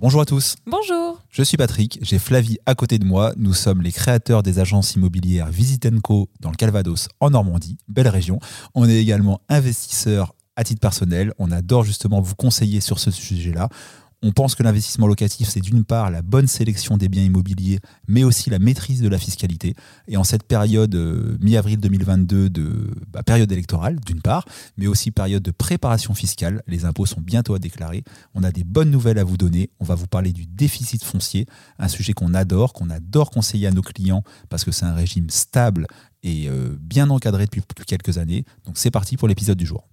Bonjour à tous. Bonjour. Je suis Patrick, j'ai Flavie à côté de moi. Nous sommes les créateurs des agences immobilières Visitenco dans le Calvados en Normandie, belle région. On est également investisseurs à titre personnel. On adore justement vous conseiller sur ce sujet-là. On pense que l'investissement locatif, c'est d'une part la bonne sélection des biens immobiliers, mais aussi la maîtrise de la fiscalité. Et en cette période euh, mi-avril 2022 de bah, période électorale, d'une part, mais aussi période de préparation fiscale, les impôts sont bientôt à déclarer. On a des bonnes nouvelles à vous donner. On va vous parler du déficit foncier, un sujet qu'on adore, qu'on adore conseiller à nos clients parce que c'est un régime stable et euh, bien encadré depuis quelques années. Donc c'est parti pour l'épisode du jour.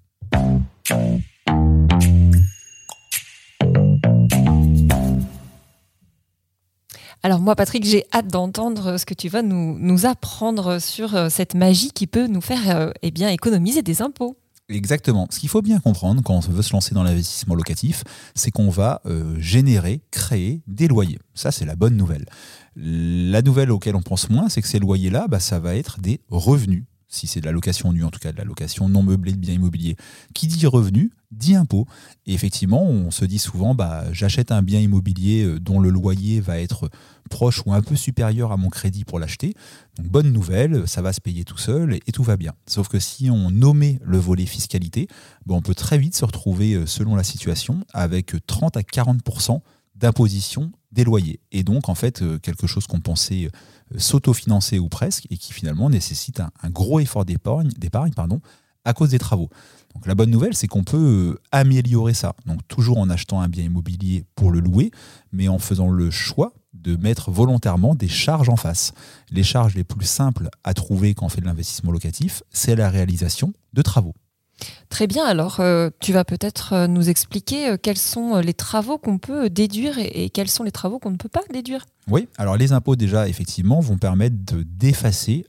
Alors moi, Patrick, j'ai hâte d'entendre ce que tu vas nous, apprendre sur euh, cette magie qui peut nous faire euh, eh économiser des impôts. Exactement. Ce qu'il faut bien comprendre quand on veut se lancer dans l'investissement locatif, c'est qu'on va euh, générer, créer des loyers. Ça, c'est la bonne nouvelle. La nouvelle auquel on pense moins, c'est que ces loyers-là, bah, ça va être des revenus si c'est de la location nue, en tout cas de la location non meublée de biens immobiliers. Qui dit revenu, dit impôt. Et effectivement, on se dit souvent, bah, j'achète un bien immobilier euh, dont le loyer va être proche ou un peu supérieur à mon crédit pour l'acheter. Donc bonne nouvelle, ça va se payer tout seul et, tout va bien. Sauf que si on nommait le volet fiscalité, on peut très vite se retrouver, euh, selon la situation, avec 30 à 40 d'imposition des loyers. Et donc, en fait, euh, quelque chose qu'on pensait euh, s'autofinancer ou presque, et qui finalement nécessite un, gros effort d'épargne, d'épargne à cause des travaux. Donc la bonne nouvelle, c'est qu'on peut euh, améliorer ça. Donc toujours en achetant un bien immobilier pour le louer, mais en faisant le choix de mettre volontairement des charges en face. Les charges les plus simples à trouver quand on fait de l'investissement locatif, c'est la réalisation de travaux. Très bien, alors euh, tu vas peut-être euh, nous expliquer euh, quels sont les travaux qu'on peut déduire et, quels sont les travaux qu'on ne peut pas déduire. Oui, alors les impôts déjà effectivement vont permettre d'effacer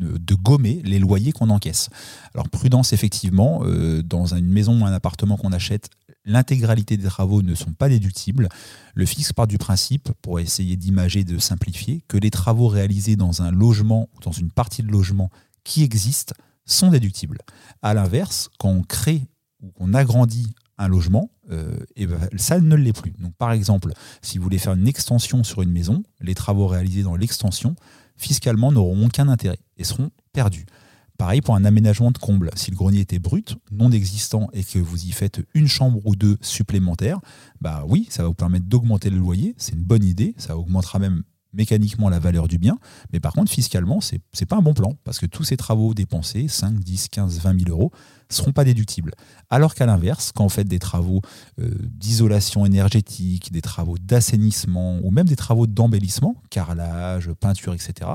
de gommer les loyers qu'on encaisse. Alors prudence effectivement, dans une maison ou un appartement qu'on achète, l'intégralité des travaux ne sont pas déductibles. Le fisc part du principe, pour essayer d'imager, de simplifier, que les travaux réalisés dans un logement ou dans une partie de logement qui existe sont déductibles. À l'inverse, quand on crée ou qu'on agrandit un logement, euh, et ben, ça ne l'est plus. Donc, par exemple, si vous voulez faire une extension sur une maison, les travaux réalisés dans l'extension, fiscalement, n'auront aucun intérêt et seront perdus. Pareil pour un aménagement de comble. Si le grenier était brut, non existant, et que vous y faites une chambre ou deux supplémentaires, bah oui, ça va vous permettre d'augmenter le loyer. C'est une bonne idée. Ça augmentera même mécaniquement la valeur du bien, mais par contre, fiscalement, ce n'est pas un bon plan, parce que tous ces travaux dépensés, 5, 10, 15, 20 000 euros, ne seront pas déductibles. Alors qu'à l'inverse, quand vous faites des travaux euh, d'isolation énergétique, des travaux d'assainissement, ou même des travaux d'embellissement, carrelage, peinture, etc.,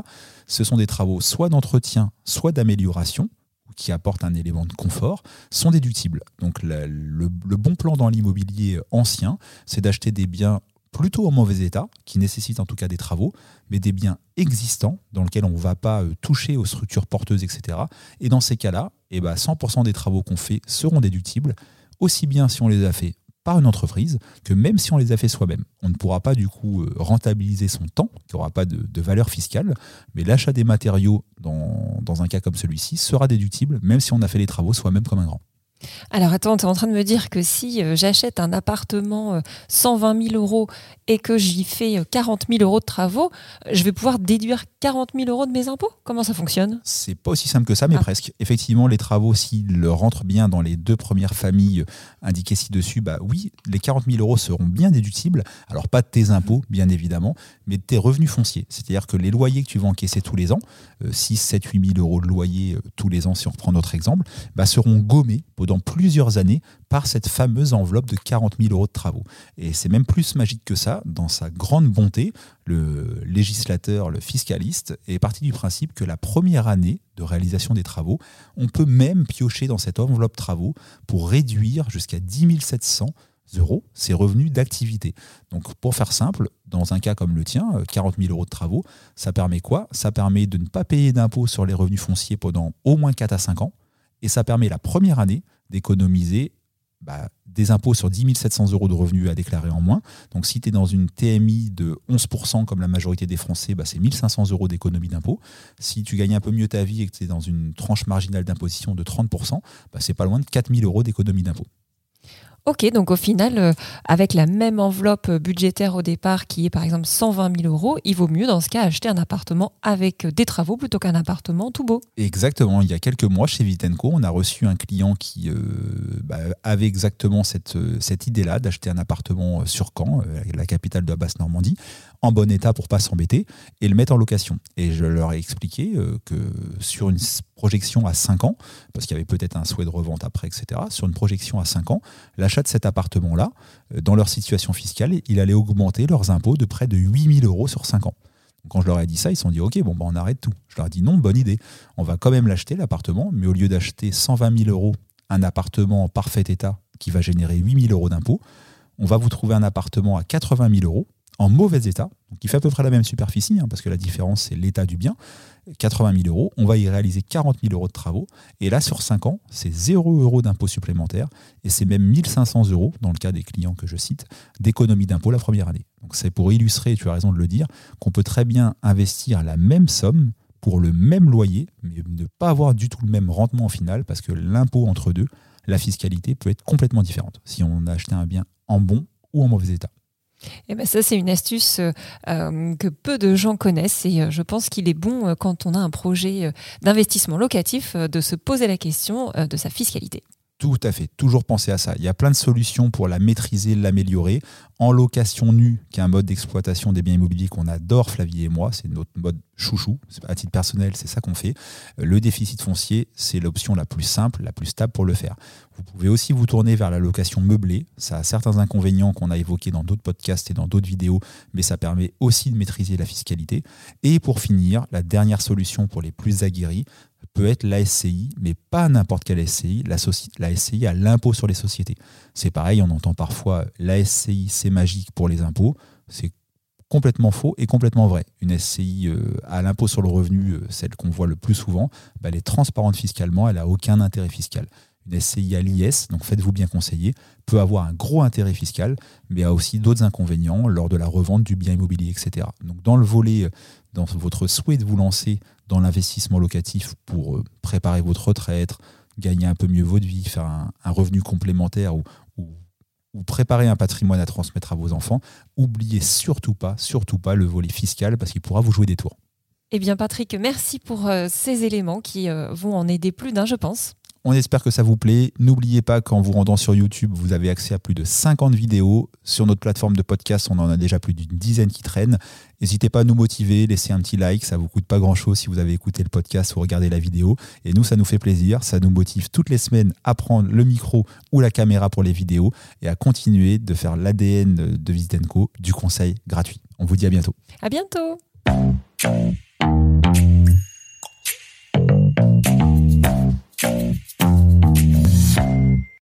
ce sont des travaux soit d'entretien, soit d'amélioration, qui apportent un élément de confort, sont déductibles. Donc le bon plan dans l'immobilier ancien, c'est d'acheter des biens plutôt en mauvais état, qui nécessitent en tout cas des travaux, mais des biens existants dans lesquels on ne va pas euh, toucher aux structures porteuses, etc. Et dans ces cas-là, eh ben 100% des travaux qu'on fait seront déductibles, aussi bien si on les a fait par une entreprise que même si on les a fait soi-même. On ne pourra pas du coup euh, rentabiliser son temps, qui n'aura pas de, valeur fiscale, mais l'achat des matériaux dans, dans un cas comme celui-ci sera déductible, même si on a fait les travaux soi-même comme un grand. Alors attends, tu es en train de me dire que si euh, j'achète un appartement 120 euh, 000 euros et que j'y fais 40 euh, 000 euros de travaux, je vais pouvoir déduire 40 000 euros de mes impôts? Comment ça fonctionne? C'est pas aussi simple que ça, mais ah. presque. Effectivement, les travaux, s'ils rentrent bien dans les deux premières familles indiquées ci-dessus, bah oui, les 40 000 euros seront bien déductibles. Alors pas de tes impôts, bien évidemment, mais de tes revenus fonciers. C'est-à-dire que les loyers que tu vas encaisser tous les ans, 6, 7, 8 000 euros de loyer tous les ans, si on reprend notre exemple, bah, seront gommés pendant plusieurs années par cette fameuse enveloppe de 40 000 euros de travaux. Et c'est même plus magique que ça. Dans sa grande bonté, le législateur, le fiscaliste, est parti du principe que la première année de réalisation des travaux, on peut même piocher dans cette enveloppe travaux pour réduire jusqu'à 10 700 euros ses revenus d'activité. Donc pour faire simple, dans un cas comme le tien, 40 000 euros de travaux, ça permet quoi? Ça permet de ne pas payer d'impôts sur les revenus fonciers pendant au moins 4 à 5 ans, et ça permet la première année d'économiser bah, des impôts sur 10 700 euros de revenus à déclarer en moins. Donc si tu es dans une TMI de 11% comme la majorité des Français, bah, c'est 1500 euros d'économie d'impôts. Si tu gagnes un peu mieux ta vie et que tu es dans une tranche marginale d'imposition de 30%, bah, c'est pas loin de 4000 euros d'économie d'impôts. Ok, donc au final, euh, avec la même enveloppe budgétaire au départ, qui est par exemple 120 000 euros, il vaut mieux dans ce cas acheter un appartement avec des travaux plutôt qu'un appartement tout beau. Exactement. Il y a quelques mois, chez Vitenco, on a reçu un client qui euh, bah, avait exactement cette, euh, cette idée-là d'acheter un appartement sur Caen, la capitale de la Basse-Normandie, en bon état pour pas s'embêter, et le mettre en location. Et je leur ai expliqué que sur une projection à 5 ans, parce qu'il y avait peut-être un souhait de revente après, etc., sur une projection à 5 ans, l'achat de cet appartement-là, euh, dans leur situation fiscale, il allait augmenter leurs impôts de près de 8000 euros sur 5 ans. quand je leur ai dit ça, ils se sont dit Ok, bon, bah, on arrête tout. Je leur ai dit Non, bonne idée. On va quand même l'acheter, l'appartement, mais au lieu d'acheter 120 000 euros, un appartement en parfait état qui va générer 8000 euros d'impôts, on va vous trouver un appartement à 80 000 euros en mauvais état, qui fait à peu près la même superficie, hein, parce que la différence c'est l'état du bien, 80 000 euros, on va y réaliser 40 000 euros de travaux, et là sur 5 ans, c'est 0 euros d'impôt supplémentaire, et c'est même 1500 euros, dans le cas des clients que je cite, d'économie d'impôt la première année. Donc c'est pour illustrer, tu as raison de le dire, qu'on peut très bien investir la même somme pour le même loyer, mais ne pas avoir du tout le même rendement au final, parce que l'impôt entre deux, la fiscalité peut être complètement différente si on a acheté un bien en bon ou en mauvais état. Eh ben ça, c'est une astuce euh, euh, que peu de gens connaissent et euh, je pense qu'il est bon quand on a un projet d'investissement locatif de se poser la question de sa fiscalité. Tout à fait, toujours penser à ça. Il y a plein de solutions pour la maîtriser, l'améliorer. En location nue, qui est un mode d'exploitation des biens immobiliers qu'on adore, Flavie et moi, c'est notre mode chouchou. À titre personnel, c'est ça qu'on fait. Le déficit foncier, c'est l'option la plus simple, la plus stable pour le faire. Vous pouvez aussi vous tourner vers la location meublée. Ça a certains inconvénients qu'on a évoqués dans d'autres podcasts et dans d'autres vidéos, mais ça permet aussi de maîtriser la fiscalité. Et pour finir, la dernière solution pour les plus aguerris, peut être la SCI, mais pas n'importe quelle SCI. La, SCI a l'impôt sur les sociétés. C'est pareil, on entend parfois la SCI, c'est magique pour les impôts. C'est complètement faux et complètement vrai. Une SCI euh, à l'impôt sur le revenu, euh, celle qu'on voit le plus souvent, bah, elle est transparente fiscalement, elle n'a aucun intérêt fiscal. Une SCI à l'IS, donc faites-vous bien conseiller, peut avoir un gros intérêt fiscal, mais a aussi d'autres inconvénients lors de la revente du bien immobilier, etc. Donc dans le volet, euh, dans votre souhait de vous lancer dans l'investissement locatif pour euh, préparer votre retraite, gagner un peu mieux votre vie, faire un, revenu complémentaire ou, préparer un patrimoine à transmettre à vos enfants, oubliez surtout pas, surtout pas le volet fiscal parce qu'il pourra vous jouer des tours. Eh bien Patrick, merci pour euh, ces éléments qui vont en aider plus d'un, je pense. On espère que ça vous plaît. N'oubliez pas qu'en vous rendant sur YouTube, vous avez accès à plus de 50 vidéos. Sur notre plateforme de podcast, on en a déjà plus d'une dizaine qui traînent. N'hésitez pas à nous motiver, laissez un petit like, ça vous coûte pas grand chose si vous avez écouté le podcast ou regardé la vidéo. Et nous, ça nous fait plaisir, ça nous motive toutes les semaines à prendre le micro ou la caméra pour les vidéos et à continuer de faire l'ADN de Visitenco, du conseil gratuit. On vous dit à bientôt. À bientôt.